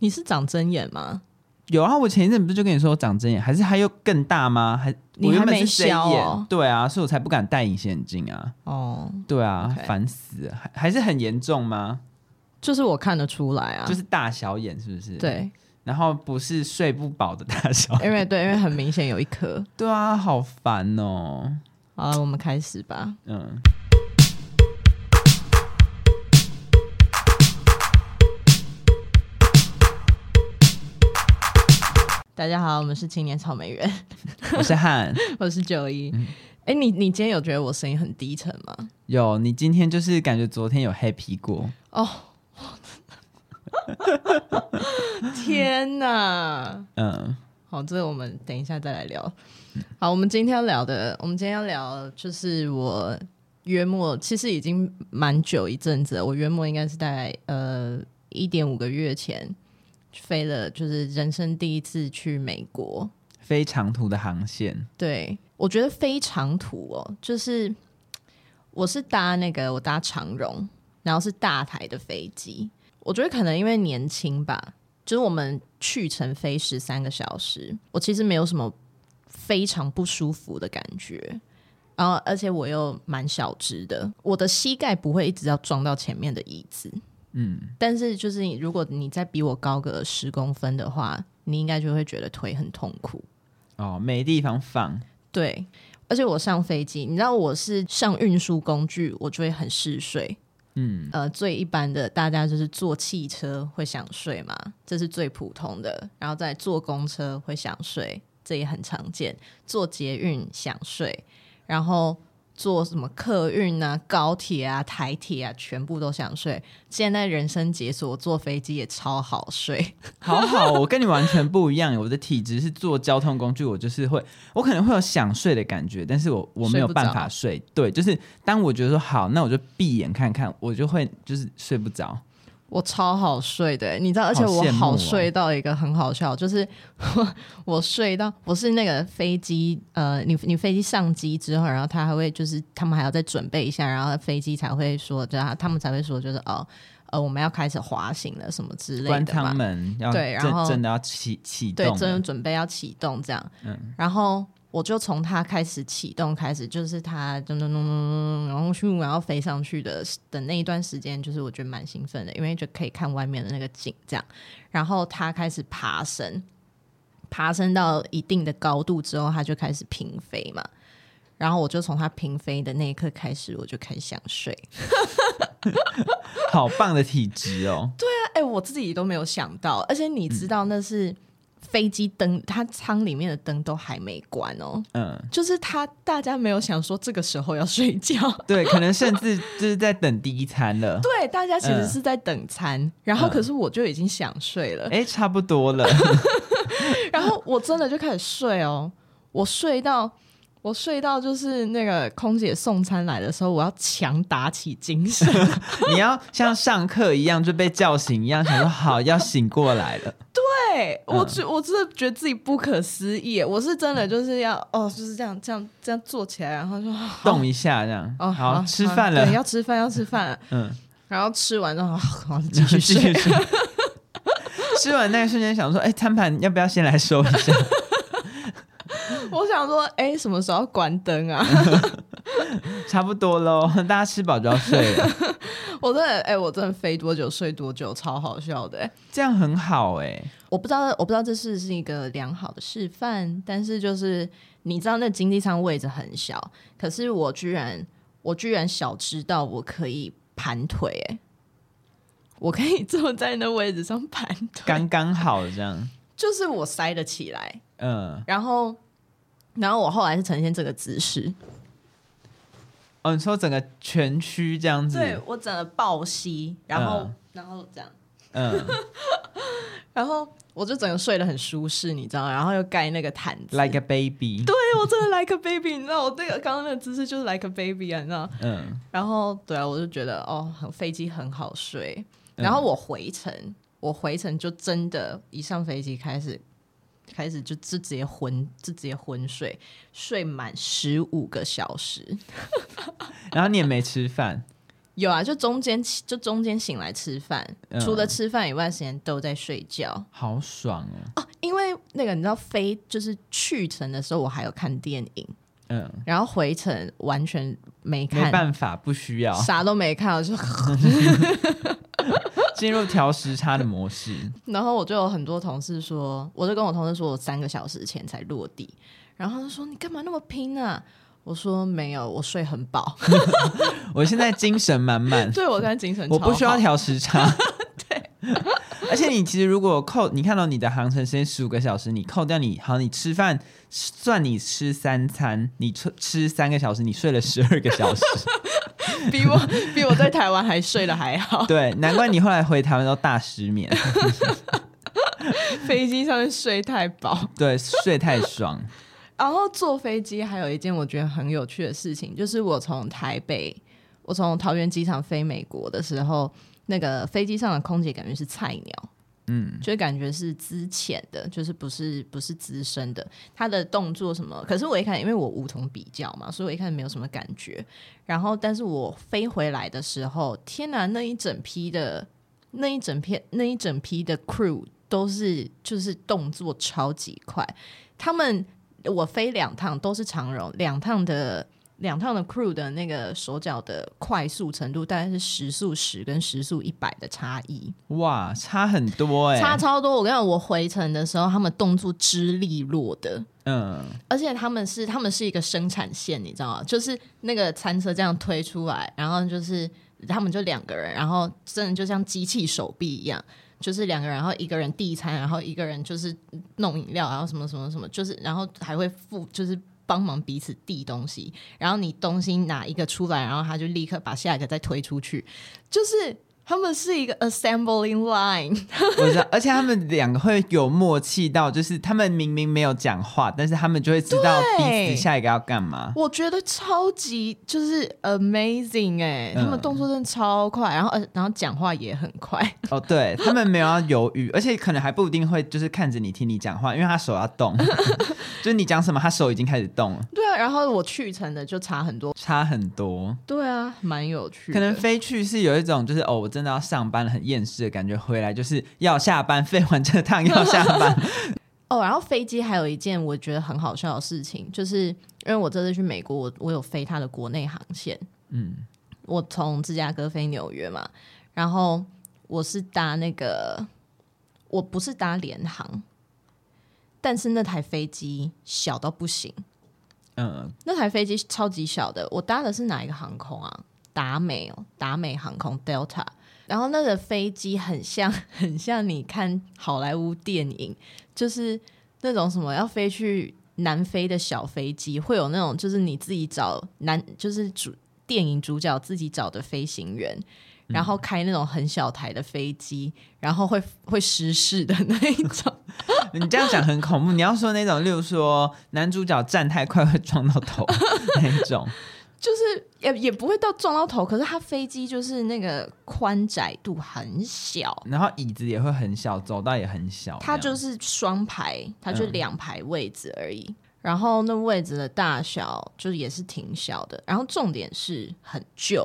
你是长针眼吗？有啊，我前一阵不是就跟你说我长针眼，还是还有更大吗？还你还没消哦？对啊，所以我才不敢戴隐形眼镜啊。哦，对啊，烦死了，还还是很严重吗？就是我看得出来啊，就是大小眼是不是？对，然后不是睡不饱的大小眼，因为对，因为很明显有一颗。对啊，好烦哦。好了，我们开始吧。嗯。大家好，我们是青年草莓园，我是汉，我是九一。哎、嗯，你你今天有觉得我声音很低沉吗？有，你今天就是感觉昨天有 happy 过哦。天哪！嗯，好，这个我们等一下再来聊。好，我们今天要聊的，我们今天要聊就是我约莫其实已经蛮久一阵子了，我约莫应该是大概呃一点五个月前。飞了，就是人生第一次去美国，飞长途的航线。对，我觉得飞长途哦，就是我是搭那个我搭长荣，然后是大台的飞机。我觉得可能因为年轻吧，就是我们去程飞十三个小时，我其实没有什么非常不舒服的感觉。然后，而且我又蛮小只的，我的膝盖不会一直要撞到前面的椅子。嗯，但是就是你，如果你再比我高个十公分的话，你应该就会觉得腿很痛苦哦，没地方放。对，而且我上飞机，你知道我是上运输工具，我就会很嗜睡。嗯，呃，最一般的大家就是坐汽车会想睡嘛，这是最普通的。然后再坐公车会想睡，这也很常见。坐捷运想睡，然后。坐什么客运啊、高铁啊、台铁啊，全部都想睡。现在人生解锁，坐飞机也超好睡，好好。我跟你完全不一样，我的体质是坐交通工具，我就是会，我可能会有想睡的感觉，但是我我没有办法睡。睡对，就是当我觉得说好，那我就闭眼看看，我就会就是睡不着。我超好睡的，你知道，而且我好睡到一个很好笑，好哦、就是我我睡到我是那个飞机，呃，你你飞机上机之后，然后他还会就是他们还要再准备一下，然后飞机才会说，就他他们才会说，就是哦，呃，我们要开始滑行了什么之类的，关舱门要对，然后真的要启启动，对，真的准备要启动这样，嗯，然后。我就从它开始启动开始，就是它咚咚咚咚咚，然后咻，然后飞上去的的那一段时间，就是我觉得蛮兴奋的，因为就可以看外面的那个景，这样。然后它开始爬升，爬升到一定的高度之后，它就开始平飞嘛。然后我就从它平飞的那一刻开始，我就开始想睡。好棒的体质哦！对啊，哎、我自己都没有想到，而且你知道那是。飞机灯，它舱里面的灯都还没关哦。嗯，就是他，大家没有想说这个时候要睡觉。对，可能甚至就是在等第一餐了。对，大家其实是在等餐，嗯、然后可是我就已经想睡了。哎、嗯，差不多了。然后我真的就开始睡哦，我睡到。我睡到就是那个空姐送餐来的时候，我要强打起精神。你要像上课一样就被叫醒一样，想说好要醒过来了。对，我觉、嗯、我真的觉得自己不可思议。我是真的就是要哦，就是这样这样这样坐起来，然后就 动一下这样。哦，好，好吃饭了，对，要吃饭要吃饭。嗯，然后吃完之后好继续睡。吃完那一瞬间想说，哎，餐盘要不要先来收一下？我想说，哎、欸，什么时候要关灯啊？差不多喽，大家吃饱就要睡了。我真的，哎、欸，我真的飞多久睡多久，超好笑的、欸。这样很好哎、欸，我不知道，我不知道这是是一个良好的示范，但是就是你知道，那经济舱位置很小，可是我居然，我居然小知道我可以盘腿、欸，哎，我可以坐在那位置上盘腿，刚刚好这样，就是我塞得起来，嗯，然后。然后我后来是呈现这个姿势，哦，你说整个全区这样子，对，我整个抱膝，然后、嗯、然后这样，嗯，然后我就整个睡得很舒适，你知道，然后又盖那个毯子，like a baby，对，我真的 like a baby，你知道，我那个刚刚那个姿势就是 like a baby 啊，你知道，嗯，然后对啊，我就觉得哦，飞机很好睡，然后我回程，嗯、我回程就真的，一上飞机开始。开始就直接昏，就直接昏睡，睡满十五个小时，然后你也没吃饭，有啊，就中间就中间醒来吃饭，嗯、除了吃饭以外，时间都在睡觉，好爽哦！哦，因为那个你知道飞就是去程的时候，我还有看电影，嗯，然后回程完全没看，没办法，不需要，啥都没看，我就 进入调时差的模式。然后我就有很多同事说，我就跟我同事说我三个小时前才落地，然后他就说你干嘛那么拼啊？我说没有，我睡很饱，我现在精神满满。对，我现在精神，我不需要调时差。对，而且你其实如果扣，你看到你的航程时间十五个小时，你扣掉你好，你吃饭算你吃三餐，你吃吃三个小时，你睡了十二个小时，比我比我在台湾还睡得还好。对，难怪你后来回台湾都大失眠，飞机上面睡太饱，对，睡太爽。然后坐飞机还有一件我觉得很有趣的事情，就是我从台北，我从桃园机场飞美国的时候，那个飞机上的空姐感觉是菜鸟，嗯，就感觉是资浅的，就是不是不是资深的，他的动作什么，可是我一看，因为我无从比较嘛，所以我一看没有什么感觉。然后，但是我飞回来的时候，天哪，那一整批的那一整片那一整批的 crew 都是就是动作超级快，他们。我飞两趟都是长荣，两趟的两趟的 crew 的那个手脚的快速程度大概是时速十跟时速一百的差异，哇，差很多哎、欸，差超多。我跟你讲，我回程的时候，他们动作之利落的，嗯，而且他们是他们是一个生产线，你知道吗？就是那个餐车这样推出来，然后就是他们就两个人，然后真的就像机器手臂一样。就是两个人，然后一个人递餐，然后一个人就是弄饮料，然后什么什么什么，就是然后还会付，就是帮忙彼此递东西，然后你东西拿一个出来，然后他就立刻把下一个再推出去，就是。他们是一个 assembling line，我知道，而且他们两个会有默契到，就是他们明明没有讲话，但是他们就会知道彼此下一个要干嘛。我觉得超级就是 amazing 哎、欸，嗯、他们动作真的超快，然后呃，然后讲话也很快。哦，对，他们没有要犹豫，而且可能还不一定会就是看着你听你讲话，因为他手要动，就是你讲什么，他手已经开始动了。对啊，然后我去程的就差很多，差很多。对啊，蛮有趣。可能飞去是有一种就是哦，我真的要上班了，很厌世的感觉。回来就是要下班，飞完这趟要下班。哦，然后飞机还有一件我觉得很好笑的事情，就是因为我这次去美国，我我有飞它的国内航线。嗯，我从芝加哥飞纽约嘛，然后我是搭那个，我不是搭联航，但是那台飞机小到不行。嗯，那台飞机超级小的，我搭的是哪一个航空啊？达美哦，达美航空 Delta。然后那个飞机很像，很像你看好莱坞电影，就是那种什么要飞去南非的小飞机，会有那种就是你自己找男，就是主电影主角自己找的飞行员，然后开那种很小台的飞机，然后会会失事的那一种。你这样讲很恐怖。你要说那种，例如说男主角站太快会撞到头那一种。就是也也不会到撞到头，可是它飞机就是那个宽窄度很小，然后椅子也会很小，走道也很小。它就是双排，它就两排位置而已。嗯、然后那位置的大小就也是挺小的。然后重点是很旧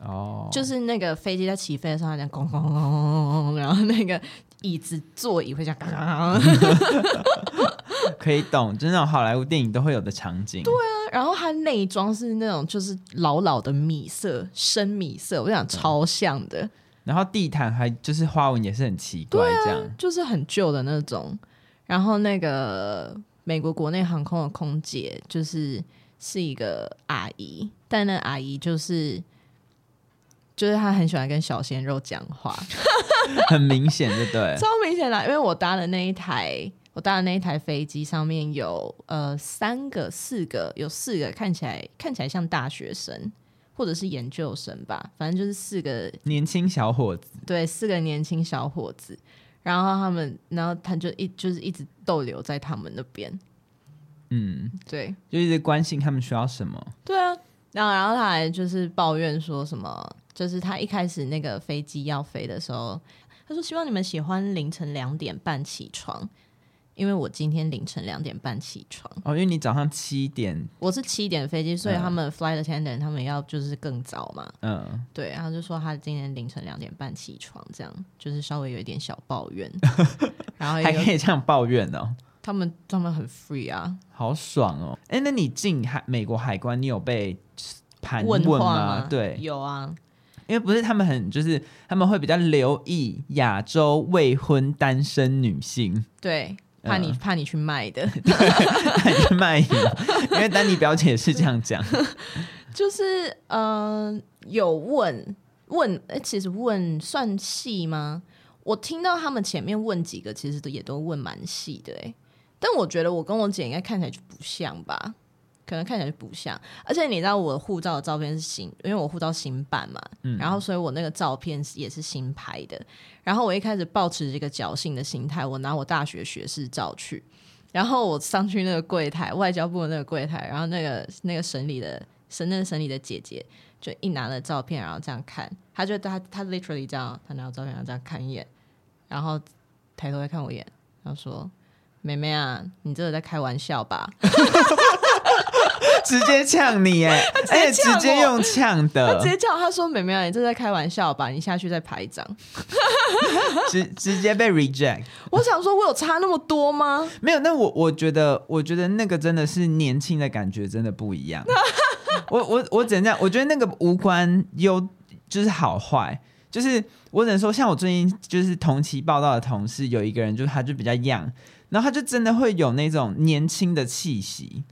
哦，就是那个飞机在起飞的时候，它这样咣咣咣咣咣，然后那个椅子座椅会这样嘎嘎。可以懂，就是那种好莱坞电影都会有的场景。对啊。然后它内装是那种就是老老的米色，深米色，我想超像的。然后地毯还就是花纹也是很奇怪，这样、啊、就是很旧的那种。然后那个美国国内航空的空姐就是是一个阿姨，但那阿姨就是就是她很喜欢跟小鲜肉讲话，很明显，对不对？超明显的，因为我搭的那一台。我搭的那一台飞机上面有呃三个、四个，有四个看起来看起来像大学生或者是研究生吧，反正就是四个年轻小伙子。对，四个年轻小伙子。然后他们，然后他就一就是一直逗留在他们那边。嗯，对，就一直关心他们需要什么。对啊，然后然后他还就是抱怨说什么，就是他一开始那个飞机要飞的时候，他说希望你们喜欢凌晨两点半起床。因为我今天凌晨两点半起床。哦，因为你早上七点，我是七点的飞机，所以他们 flight attendant 他们要就是更早嘛。嗯，对，然后就说他今天凌晨两点半起床，这样就是稍微有一点小抱怨，然后还可以这样抱怨哦。他们他们很 free 啊，好爽哦！哎，那你进海美国海关，你有被盘问，吗？对，有啊。因为不是他们很，就是他们会比较留意亚洲未婚单身女性，对，怕你、嗯、怕你去卖的，怕你去卖淫，因为丹尼表姐是这样讲，就是呃有问问，哎，其实问算细吗？我听到他们前面问几个，其实都也都问蛮细的，哎，但我觉得我跟我姐应该看起来就不像吧。可能看起来就不像，而且你知道我的护照的照片是新，因为我护照新办嘛，嗯，然后所以我那个照片也是新拍的。然后我一开始抱持这个侥幸的心态，我拿我大学学士照去，然后我上去那个柜台，外交部的那个柜台，然后那个那个审理的审那个审理的姐姐就一拿了照片，然后这样看，他就她她 literally 这样，她拿了照片然后这样看一眼，然后抬头再看我一眼，然后说：“妹妹啊，你这个在开玩笑吧？” 直接呛你哎，直接用呛的，他直接叫他说：“妹妹啊，你这在开玩笑吧？你下去再拍一张。”直直接被 reject。我想说，我有差那么多吗？没有，那我我觉得，我觉得那个真的是年轻的感觉，真的不一样。我我我只能这样，我觉得那个无关优，就是好坏，就是我只能说，像我最近就是同期报道的同事，有一个人就是他就比较 young，然后他就真的会有那种年轻的气息。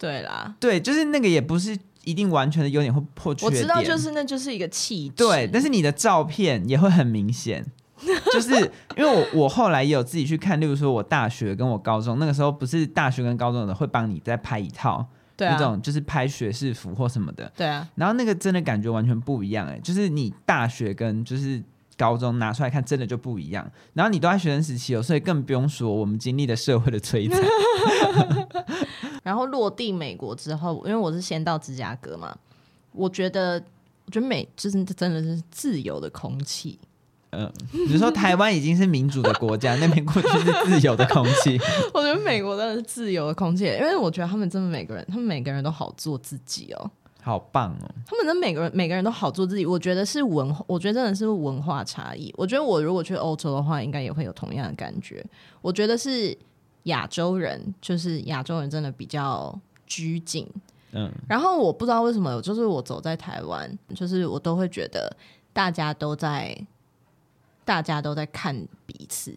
对啦，对，就是那个也不是一定完全的优点或破缺点。我知道，就是那就是一个气质。对，但是你的照片也会很明显，就是因为我我后来也有自己去看，例如说我大学跟我高中那个时候，不是大学跟高中的会帮你再拍一套，对啊，那种就是拍学士服或什么的，对啊。然后那个真的感觉完全不一样，哎，就是你大学跟就是高中拿出来看，真的就不一样。然后你都在学生时期哦，所以更不用说我们经历的社会的摧残。然后落地美国之后，因为我是先到芝加哥嘛，我觉得，我觉得美就是真的是自由的空气。嗯，比如说台湾已经是民主的国家，那边过去是自由的空气。我觉得美国真的是自由的空气，因为我觉得他们真的每个人，他们每个人都好做自己哦，好棒哦。他们的每个人每个人都好做自己，我觉得是文化，我觉得真的是文化差异。我觉得我如果去欧洲的话，应该也会有同样的感觉。我觉得是。亚洲人就是亚洲人，真的比较拘谨。嗯，然后我不知道为什么，就是我走在台湾，就是我都会觉得大家都在，大家都在看彼此。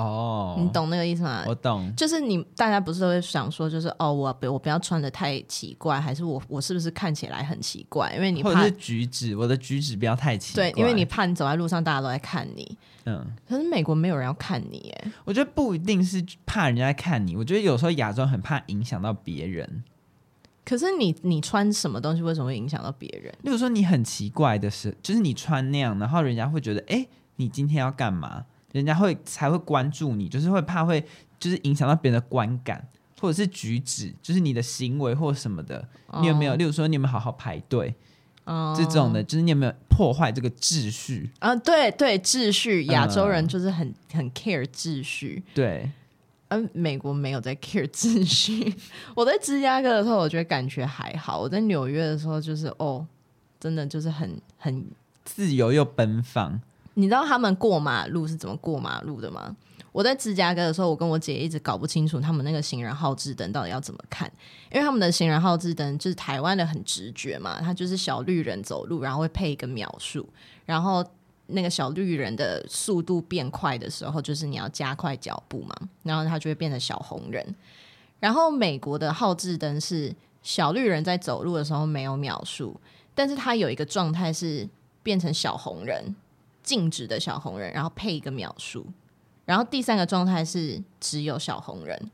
哦，你懂那个意思吗？我懂，就是你大家不是都会想说，就是哦，我我不要穿的太奇怪，还是我我是不是看起来很奇怪？因为你怕或者是举止，我的举止不要太奇怪。对，因为你怕你走在路上，大家都在看你。嗯，可是美国没有人要看你耶。我觉得不一定是怕人家在看你，我觉得有时候亚洲很怕影响到别人。可是你你穿什么东西为什么会影响到别人？例如说你很奇怪的是，就是你穿那样，然后人家会觉得，哎，你今天要干嘛？人家会才会关注你，就是会怕会就是影响到别人的观感，或者是举止，就是你的行为或什么的。你有没有？例如说，你有没有好好排队？哦，这种的，就是你有没有破坏这个秩序？啊，对对，秩序，亚洲人就是很很 care 秩序。对，嗯，美国没有在 care 秩序。我在芝加哥的时候，我觉得感觉还好；我在纽约的时候，就是哦，真的就是很很自由又奔放。你知道他们过马路是怎么过马路的吗？我在芝加哥的时候，我跟我姐一直搞不清楚他们那个行人号志灯到底要怎么看，因为他们的行人号志灯就是台湾的很直觉嘛，它就是小绿人走路，然后会配一个秒数，然后那个小绿人的速度变快的时候，就是你要加快脚步嘛，然后它就会变成小红人。然后美国的号志灯是小绿人在走路的时候没有秒数，但是它有一个状态是变成小红人。静止的小红人，然后配一个秒数，然后第三个状态是只有小红人。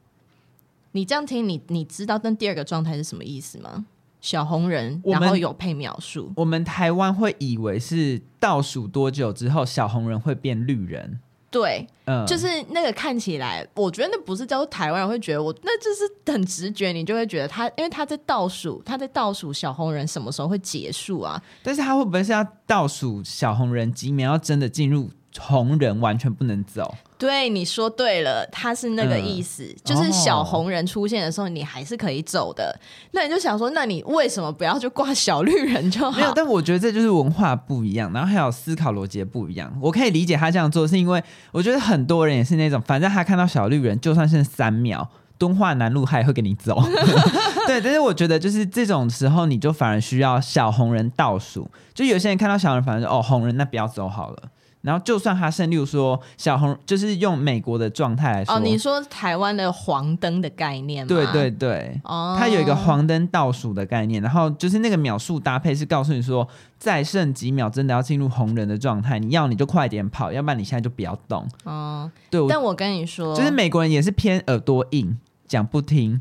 你这样听，你你知道，但第二个状态是什么意思吗？小红人，然后有配秒数。我们台湾会以为是倒数多久之后，小红人会变绿人。对，嗯，就是那个看起来，我觉得那不是叫做台湾人会觉得我，那就是很直觉，你就会觉得他，因为他在倒数，他在倒数小红人什么时候会结束啊？但是他会不会是要倒数小红人几秒要真的进入红人完全不能走。对，你说对了，他是那个意思，嗯、就是小红人出现的时候，你还是可以走的。哦、那你就想说，那你为什么不要就挂小绿人就好？没有，但我觉得这就是文化不一样，然后还有思考逻辑不一样。我可以理解他这样做，是因为我觉得很多人也是那种，反正他看到小绿人，就算剩三秒，敦化南路他也会跟你走。对，但是我觉得就是这种时候，你就反而需要小红人倒数。就有些人看到小红人，反正哦，红人那不要走好了。然后就算他胜，例如说小红，就是用美国的状态来说，哦，你说台湾的黄灯的概念吗？对对对，哦，它有一个黄灯倒数的概念，然后就是那个秒数搭配是告诉你说，再剩几秒真的要进入红人的状态，你要你就快点跑，要不然你现在就不要动。哦，对，但我跟你说，就是美国人也是偏耳朵硬，讲不听。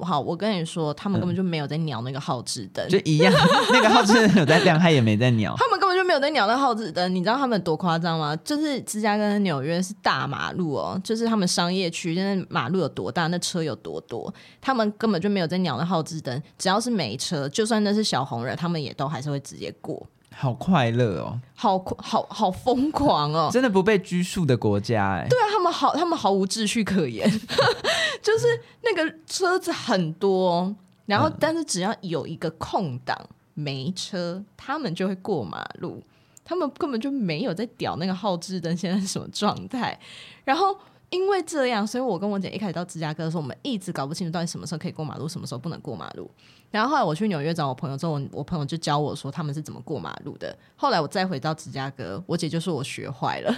好，我跟你说，他们根本就没有在鸟那个号志灯，就一样，那个号志灯有在亮，他也没在鸟。他们没有在鸟那号子灯，你知道他们多夸张吗？就是芝加哥跟纽约是大马路哦，就是他们商业区，现在马路有多大，那车有多多，他们根本就没有在鸟那号子灯，只要是没车，就算那是小红人，他们也都还是会直接过。好快乐哦，好好好疯狂哦，真的不被拘束的国家哎。对啊，他们好，他们毫无秩序可言，就是那个车子很多，然后但是只要有一个空档没车，他们就会过马路，他们根本就没有在屌那个号志灯现在是什么状态，然后。因为这样，所以我跟我姐一开始到芝加哥的时候，我们一直搞不清楚到底什么时候可以过马路，什么时候不能过马路。然后后来我去纽约找我朋友之后，我朋友就教我说他们是怎么过马路的。后来我再回到芝加哥，我姐就说我学坏了。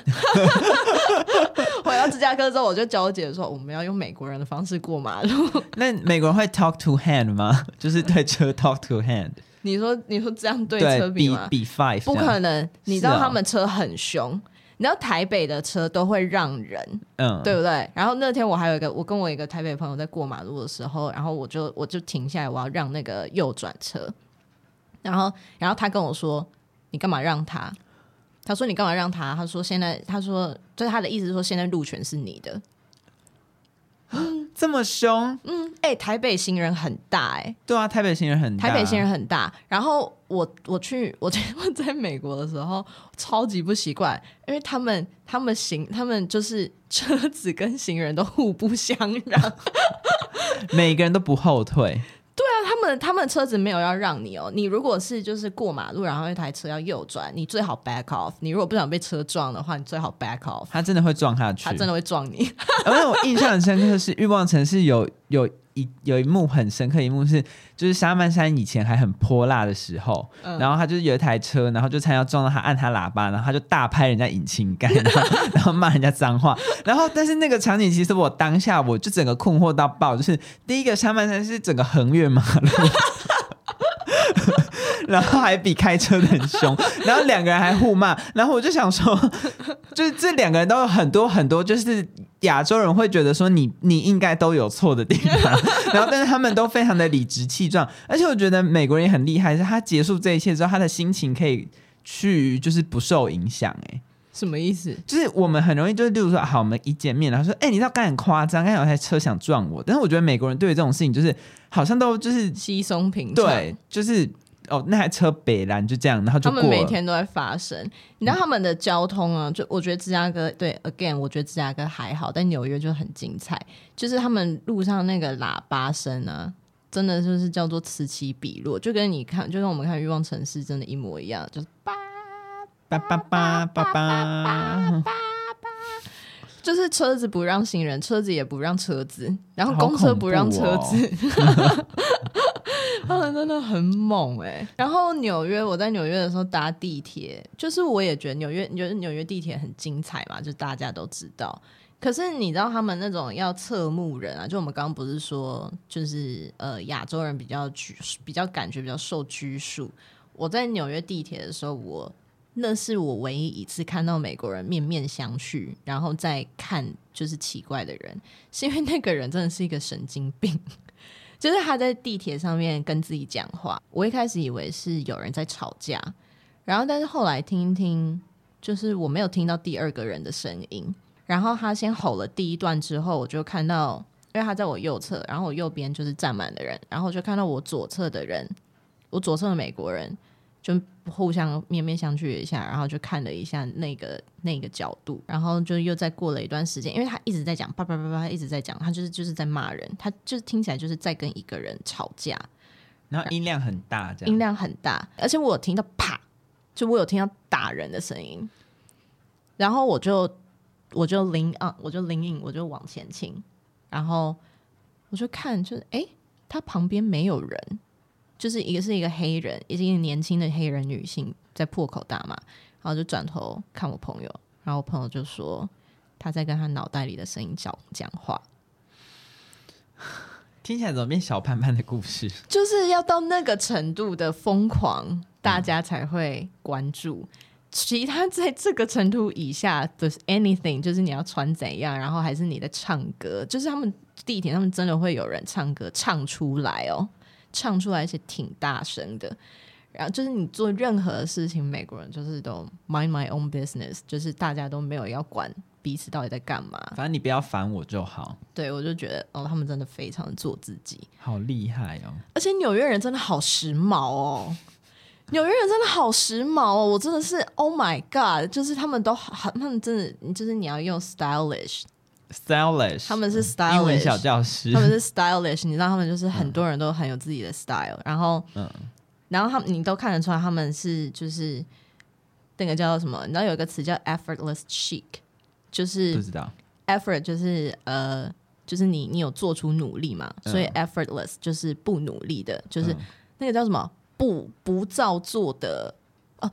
回到芝加哥之后，我就教我姐说我们要用美国人的方式过马路。那美国人会 talk to hand 吗？就是对车 talk to hand？你说你说这样对车比吗？比 five？不可能，你知道他们车很凶。你知道台北的车都会让人，嗯，对不对？然后那天我还有一个，我跟我一个台北朋友在过马路的时候，然后我就我就停下来，我要让那个右转车，然后然后他跟我说：“你干嘛让他？”他说：“你干嘛让他？”他说：“现在他说，就是他的意思是说，现在路权是你的。”嗯，这么凶？嗯，哎、欸，台北行人很大、欸，哎，对啊，台北行人很大，台北行人很大。然后我我去 我 我在美国的时候超级不习惯，因为他们他们行他们就是车子跟行人都互不相让，每个人都不后退。对啊，他们他们车子没有要让你哦。你如果是就是过马路，然后一台车要右转，你最好 back off。你如果不想被车撞的话，你最好 back off。他真的会撞下去，他真的会撞你。而且我印象很深刻的是，欲望城市有有。一有一幕很深刻，一幕是就是沙曼山以前还很泼辣的时候，嗯、然后他就是有一台车，然后就差点要撞到他，按他喇叭，然后他就大拍人家引擎盖，然后然后骂人家脏话，然后但是那个场景其实我当下我就整个困惑到爆，就是第一个沙曼山是整个横越马路。然后还比开车的很凶，然后两个人还互骂，然后我就想说，就是这两个人都有很多很多，就是亚洲人会觉得说你你应该都有错的地方，然后但是他们都非常的理直气壮，而且我觉得美国人也很厉害，是他结束这一切之后，他的心情可以去就是不受影响，哎，什么意思？就是我们很容易就是例如说，好，我们一见面，然后说，哎，你知道刚才很夸张，刚才有台车想撞我，但是我觉得美国人对于这种事情就是好像都就是稀松平常，对，就是。哦，那台车北蓝就这样，然后就他们每天都在发生。你知道他们的交通啊？就我觉得芝加哥对，again，我觉得芝加哥还好，但纽约就很精彩。就是他们路上那个喇叭声啊，真的就是叫做此起彼落，就跟你看，就跟我们看欲望城市真的，一模一样。就是叭叭叭叭叭叭叭叭，就是车子不让行人，车子也不让车子，然后公车不让车子。他 们真的很猛哎、然后纽约，我在纽约的时候搭地铁，就是我也觉得纽约，你觉得纽约地铁很精彩嘛，就大家都知道。可是你知道他们那种要侧目人啊，就我们刚刚不是说，就是呃亚洲人比较拘，比较感觉比较受拘束。我在纽约地铁的时候，我那是我唯一一次看到美国人面面相觑，然后再看就是奇怪的人，是因为那个人真的是一个神经病。就是他在地铁上面跟自己讲话，我一开始以为是有人在吵架，然后但是后来听一听，就是我没有听到第二个人的声音。然后他先吼了第一段之后，我就看到，因为他在我右侧，然后我右边就是站满的人，然后就看到我左侧的人，我左侧的美国人就互相面面相觑一下，然后就看了一下那个那个角度，然后就又再过了一段时间，因为他一直在讲叭叭叭叭，一直在讲，他就是就是在骂人，他就是听起来就是在跟一个人吵架，然后音量很大，这样音量很大，而且我有听到啪，就我有听到打人的声音，然后我就我就灵啊，我就灵隐我就往前倾，然后我就看，就是哎。诶他旁边没有人，就是一个是一个黑人，也是一个年轻的黑人女性在破口大骂，然后就转头看我朋友，然后我朋友就说他在跟他脑袋里的声音讲讲话，听起来怎么变小潘潘的故事？就是要到那个程度的疯狂，大家才会关注。嗯、其他在这个程度以下的 anything，就是你要穿怎样，然后还是你在唱歌，就是他们。地铁他们真的会有人唱歌唱出来哦，唱出来而且挺大声的。然后就是你做任何事情，美国人就是都 mind my own business，就是大家都没有要管彼此到底在干嘛。反正你不要烦我就好。对，我就觉得哦，他们真的非常的做自己，好厉害哦。而且纽约人真的好时髦哦，纽约人真的好时髦哦，我真的是 Oh my God，就是他们都很，他们真的就是你要用 stylish。stylish，他们是 stylish，英文小教师，他们是 stylish，你知道他们就是很多人都很有自己的 style，、嗯、然后，嗯，然后他们你都看得出来他们是就是那个叫什么？你知道有一个词叫 effortless chic，就是不知道。effort 就是呃就是你你有做出努力嘛，嗯、所以 effortless 就是不努力的，就是那个叫什么不不造作的哦，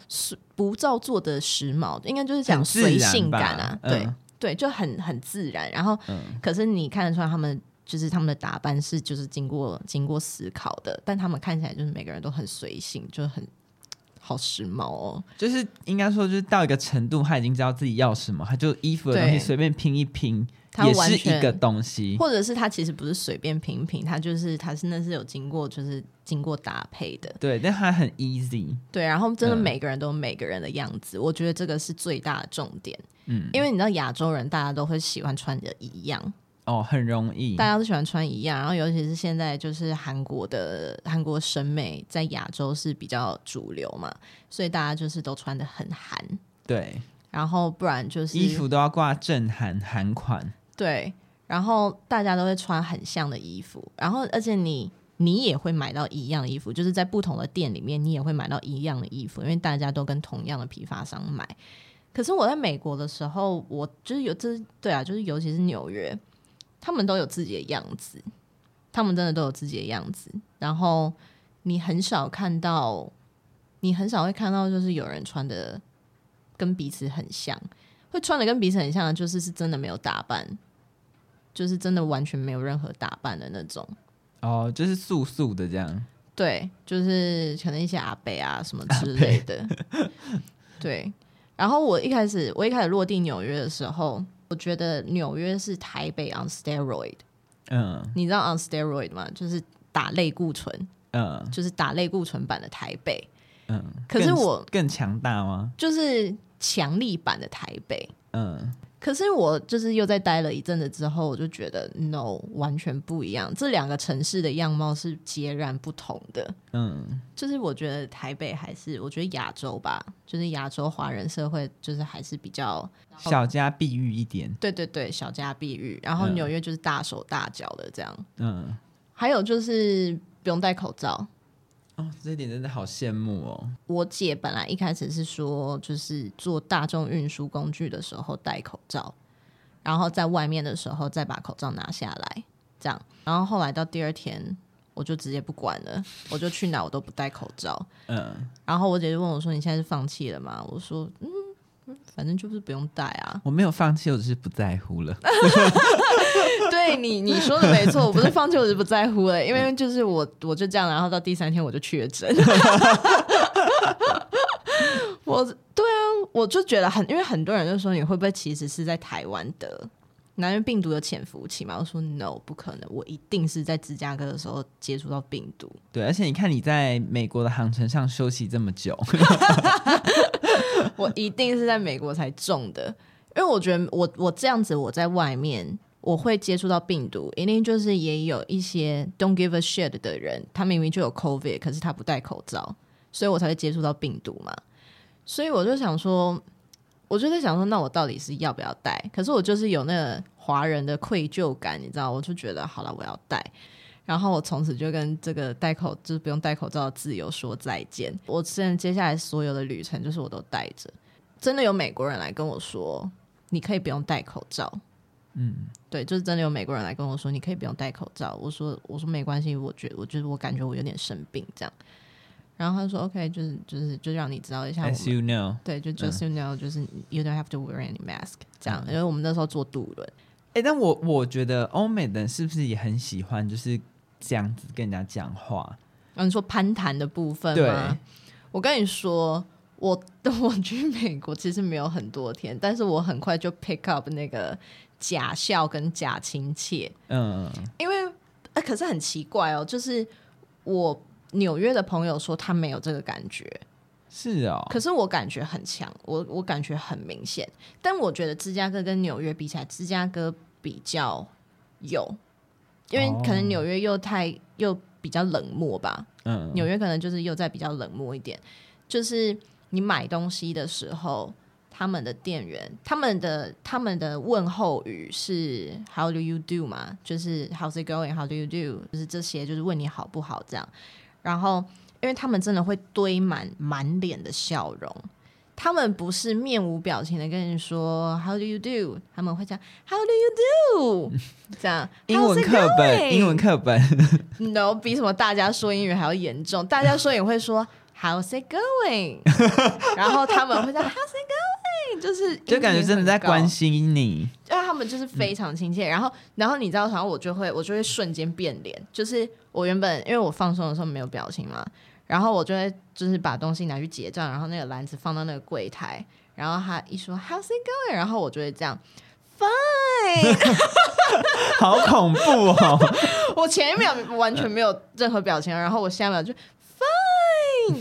不造作的时髦，应该就是讲随性感啊，对。嗯对，就很很自然，然后，嗯、可是你看得出来，他们就是他们的打扮是就是经过经过思考的，但他们看起来就是每个人都很随性，就很好时髦哦。就是应该说，就是到一个程度，他已经知道自己要什么，他就衣服的东西随便拼一拼，也是一个东西，或者是它其实不是随便拼一拼，他就是它是那是有经过就是经过搭配的。对，但它很 easy。对，然后真的每个人都有每个人的样子，嗯、我觉得这个是最大的重点。嗯，因为你知道亚洲人大家都会喜欢穿的一样哦，很容易，大家都喜欢穿一样。然后尤其是现在就是韩国的韩国审美在亚洲是比较主流嘛，所以大家就是都穿的很韩。对，然后不然就是衣服都要挂正韩韩款。对，然后大家都会穿很像的衣服，然后而且你你也会买到一样的衣服，就是在不同的店里面你也会买到一样的衣服，因为大家都跟同样的批发商买。可是我在美国的时候，我就是有这对啊，就是尤其是纽约，他们都有自己的样子，他们真的都有自己的样子。然后你很少看到，你很少会看到，就是有人穿的跟彼此很像，会穿的跟彼此很像的，就是是真的没有打扮，就是真的完全没有任何打扮的那种。哦，就是素素的这样。对，就是可能一些阿北啊什么之类的。对。然后我一开始，我一开始落地纽约的时候，我觉得纽约是台北 on steroid。嗯，你知道 on steroid 吗？就是打类固醇。嗯，就是打类固醇版的台北。嗯，可是我，更强大吗？就是强力版的台北。嗯。可是我就是又在待了一阵子之后，我就觉得 no 完全不一样，这两个城市的样貌是截然不同的。嗯，就是我觉得台北还是我觉得亚洲吧，就是亚洲华人社会就是还是比较小家碧玉一点。对对对，小家碧玉。然后纽约就是大手大脚的这样。嗯，还有就是不用戴口罩。哦，这一点真的好羡慕哦！我姐本来一开始是说，就是坐大众运输工具的时候戴口罩，然后在外面的时候再把口罩拿下来，这样。然后后来到第二天，我就直接不管了，我就去哪我都不戴口罩。嗯。然后我姐就问我说：“你现在是放弃了吗？”我说：“嗯，反正就是不用带啊。”我没有放弃，我只是不在乎了。对你你说的没错，我不是放弃，我是不在乎了，因为就是我我就这样，然后到第三天我就确诊。我对啊，我就觉得很，因为很多人就说你会不会其实是在台湾得，因为病毒的潜伏期嘛？我说 no，不可能，我一定是在芝加哥的时候接触到病毒。对，而且你看你在美国的航程上休息这么久，我一定是在美国才中的，因为我觉得我我这样子我在外面。我会接触到病毒，一定就是也有一些 don't give a shit 的人，他明明就有 COVID，可是他不戴口罩，所以我才会接触到病毒嘛。所以我就想说，我就在想说，那我到底是要不要戴？可是我就是有那个华人的愧疚感，你知道，我就觉得好了，我要戴。然后我从此就跟这个戴口就是不用戴口罩的自由说再见。我现在接下来所有的旅程，就是我都戴着。真的有美国人来跟我说，你可以不用戴口罩。嗯，对，就是真的有美国人来跟我说，你可以不用戴口罩。我说，我说没关系，我觉得，我觉得我感觉我有点生病这样。然后他说，OK，就是就是就让你知道一下，As you know，对，就 just you know，、嗯、就是 you don't have to wear any mask 这样。因为我们那时候坐渡轮，哎，但我我觉得欧美的人是不是也很喜欢就是这样子跟人家讲话？然后你说攀谈的部分吗？对，我跟你说。我我去美国其实没有很多天，但是我很快就 pick up 那个假笑跟假亲切。嗯，因为呃，可是很奇怪哦，就是我纽约的朋友说他没有这个感觉，是哦，可是我感觉很强，我我感觉很明显。但我觉得芝加哥跟纽约比起来，芝加哥比较有，因为可能纽约又太又比较冷漠吧。嗯，纽约可能就是又在比较冷漠一点，就是。你买东西的时候，他们的店员，他们的他们的问候语是 How do you do 嘛？就是 How's it going？How do you do？就是这些，就是问你好不好这样。然后，因为他们真的会堆满满脸的笑容，他们不是面无表情的跟你说 How do you do？他们会讲 How do you do？这样。英文课本，英文课本，No，比什么大家说英语还要严重。大家说也会说。How's it going？然后他们会讲 How's it going？就是就感觉真的在关心你，因为他们就是非常亲切。嗯、然后，然后你知道，然后我就会我就会瞬间变脸，就是我原本因为我放松的时候没有表情嘛，然后我就会就是把东西拿去结账，然后那个篮子放到那个柜台，然后他一说 How's it going？然后我就会这样 Fine，好恐怖哦！我前一秒完全没有任何表情，然后我下一秒就。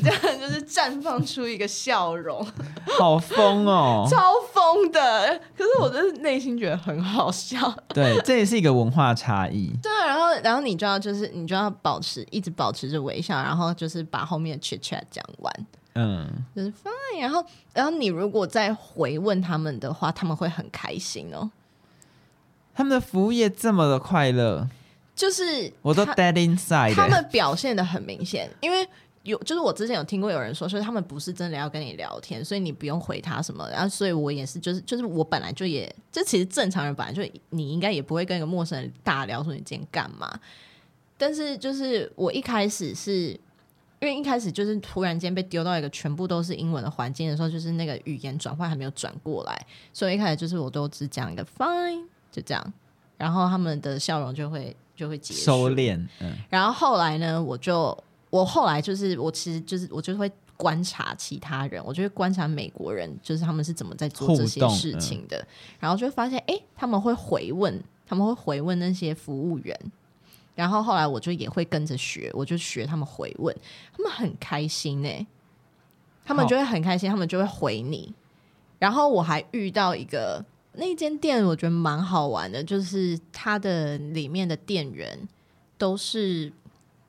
这样就是绽放出一个笑容，好疯哦，超疯的。可是我的内心觉得很好笑。对，这也是一个文化差异。对，然后然后你就要就是你就要保持一直保持着微笑，然后就是把后面的 chit chat 讲完。嗯，就是 fine。然后然后你如果再回问他们的话，他们会很开心哦。他们的服务业这么的快乐，就是我都 dead inside。他们表现的很明显，因为。有，就是我之前有听过有人说，所以他们不是真的要跟你聊天，所以你不用回他什么。然后，所以我也是，就是就是我本来就也，这其实正常人本来就你应该也不会跟一个陌生人大聊说你今天干嘛。但是，就是我一开始是因为一开始就是突然间被丢到一个全部都是英文的环境的时候，就是那个语言转换还没有转过来，所以一开始就是我都只讲一个 fine，就这样，然后他们的笑容就会就会结束收敛。嗯，然后后来呢，我就。我后来就是，我其实就是，我就会观察其他人，我就会观察美国人，就是他们是怎么在做这些事情的，嗯、然后就会发现，哎、欸，他们会回问，他们会回问那些服务员，然后后来我就也会跟着学，我就学他们回问，他们很开心呢、欸，他们就会很开心，他们就会回你，然后我还遇到一个那间店，我觉得蛮好玩的，就是它的里面的店员都是。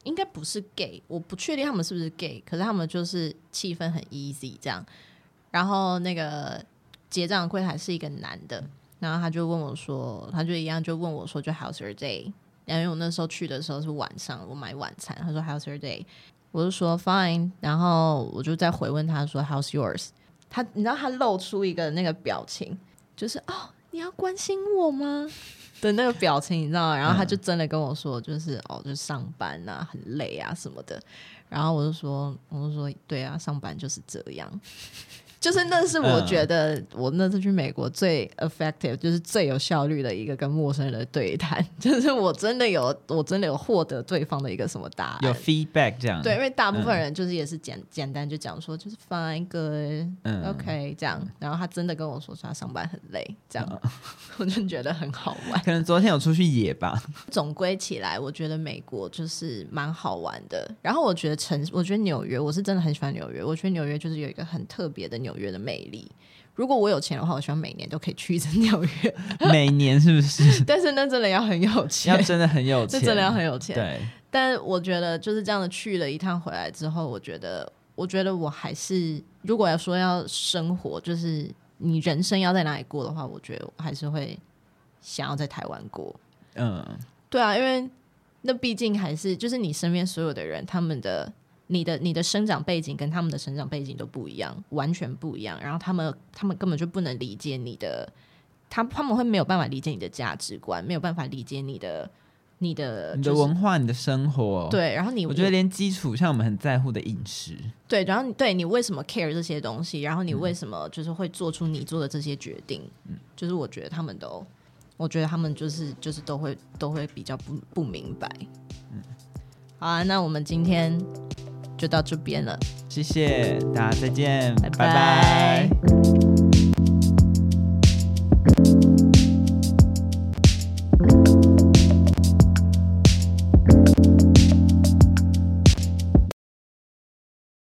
应该不是 gay，我不确定他们是不是 gay，可是他们就是气氛很 easy 这样。然后那个结账柜台是一个男的，然后他就问我说，他就一样就问我说，就 How's your day？因为我那时候去的时候是晚上，我买晚餐，他说 How's your day？我就说 Fine，然后我就再回问他说 How's yours？他你知道他露出一个那个表情，就是哦，你要关心我吗？的那个表情，你知道吗？然后他就真的跟我说，就是、嗯、哦，就上班啊，很累啊什么的。然后我就说，我就说，对啊，上班就是这样。就是那是我觉得我那次去美国最 effective，就是最有效率的一个跟陌生人的对谈，就是我真的有我真的有获得对方的一个什么答案，有 feedback 这样。对，因为大部分人就是也是简、嗯、简单就讲说就是 fine good、嗯、OK 这样，然后他真的跟我说说他上班很累，这样、嗯、我就觉得很好玩。可能昨天有出去野吧。总归起来，我觉得美国就是蛮好玩的。然后我觉得城，我觉得纽约，我是真的很喜欢纽约。我觉得纽约就是有一个很特别的。纽约的魅力，如果我有钱的话，我希望每年都可以去一次 纽约。每年是不是？但是那真的要很有钱，要真的很有钱，这真的要很有钱。对，但我觉得就是这样的去了一趟回来之后，我觉得我觉得我还是，如果要说要生活，就是你人生要在哪里过的话，我觉得我还是会想要在台湾过。嗯，对啊，因为那毕竟还是就是你身边所有的人，他们的、你的、你的生长背景跟他们的生长背景都不一样，完全不一样。然后他们，他们根本就不能理解你的，他他们会没有办法理解你的价值观，没有办法理解你的。你的、就是、你的文化，你的生活，对，然后你，我觉得连基础像我们很在乎的饮食，对，然后你对你为什么 care 这些东西，然后你为什么就是会做出你做的这些决定，嗯，就是我觉得他们都，我觉得他们就是就是都会都会比较不不明白，嗯，好啊，那我们今天就到这边了，谢谢大家，再见，拜拜。拜拜。